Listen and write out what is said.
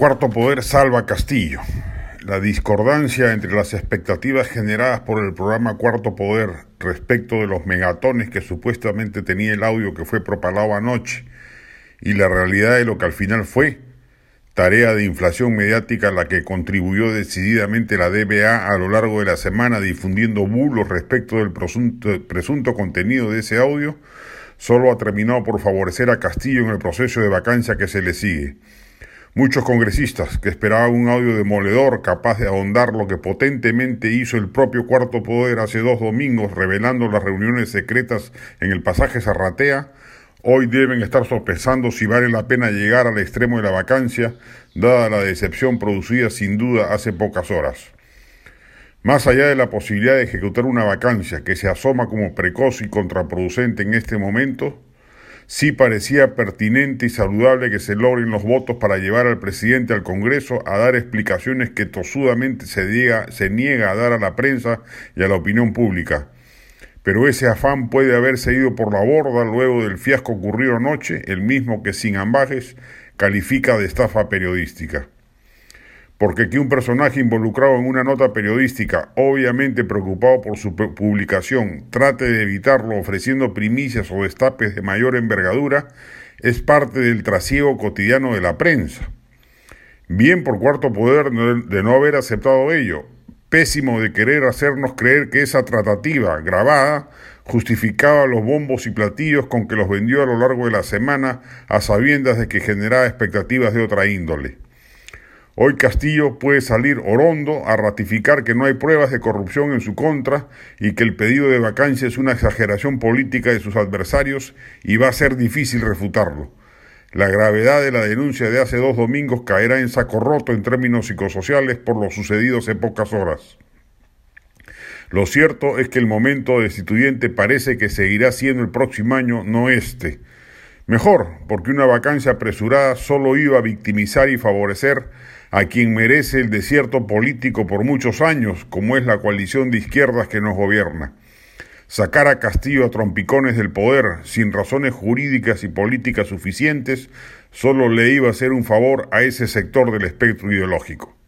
Cuarto Poder salva Castillo. La discordancia entre las expectativas generadas por el programa Cuarto Poder respecto de los megatones que supuestamente tenía el audio que fue propalado anoche y la realidad de lo que al final fue, tarea de inflación mediática a la que contribuyó decididamente la DBA a lo largo de la semana difundiendo bulos respecto del presunto, presunto contenido de ese audio, solo ha terminado por favorecer a Castillo en el proceso de vacancia que se le sigue. Muchos congresistas que esperaban un audio demoledor capaz de ahondar lo que potentemente hizo el propio Cuarto Poder hace dos domingos revelando las reuniones secretas en el pasaje Zarratea, hoy deben estar sopesando si vale la pena llegar al extremo de la vacancia, dada la decepción producida sin duda hace pocas horas. Más allá de la posibilidad de ejecutar una vacancia que se asoma como precoz y contraproducente en este momento, sí parecía pertinente y saludable que se logren los votos para llevar al presidente al Congreso a dar explicaciones que tosudamente se, niega a dar a la prensa y a la opinión pública. Pero ese afán puede haberse ido por la borda luego del fiasco ocurrido anoche, el mismo que sin ambajes califica de estafa periodística porque que un personaje involucrado en una nota periodística, obviamente preocupado por su publicación, trate de evitarlo ofreciendo primicias o destapes de mayor envergadura, es parte del trasiego cotidiano de la prensa. Bien por cuarto poder de no haber aceptado ello, pésimo de querer hacernos creer que esa tratativa grabada justificaba los bombos y platillos con que los vendió a lo largo de la semana a sabiendas de que generaba expectativas de otra índole. Hoy Castillo puede salir orondo a ratificar que no hay pruebas de corrupción en su contra y que el pedido de vacancia es una exageración política de sus adversarios y va a ser difícil refutarlo. La gravedad de la denuncia de hace dos domingos caerá en saco roto en términos psicosociales por lo sucedido hace pocas horas. Lo cierto es que el momento destituyente parece que seguirá siendo el próximo año, no este. Mejor, porque una vacancia apresurada solo iba a victimizar y favorecer a quien merece el desierto político por muchos años, como es la coalición de izquierdas que nos gobierna. Sacar a Castillo a trompicones del poder sin razones jurídicas y políticas suficientes solo le iba a hacer un favor a ese sector del espectro ideológico.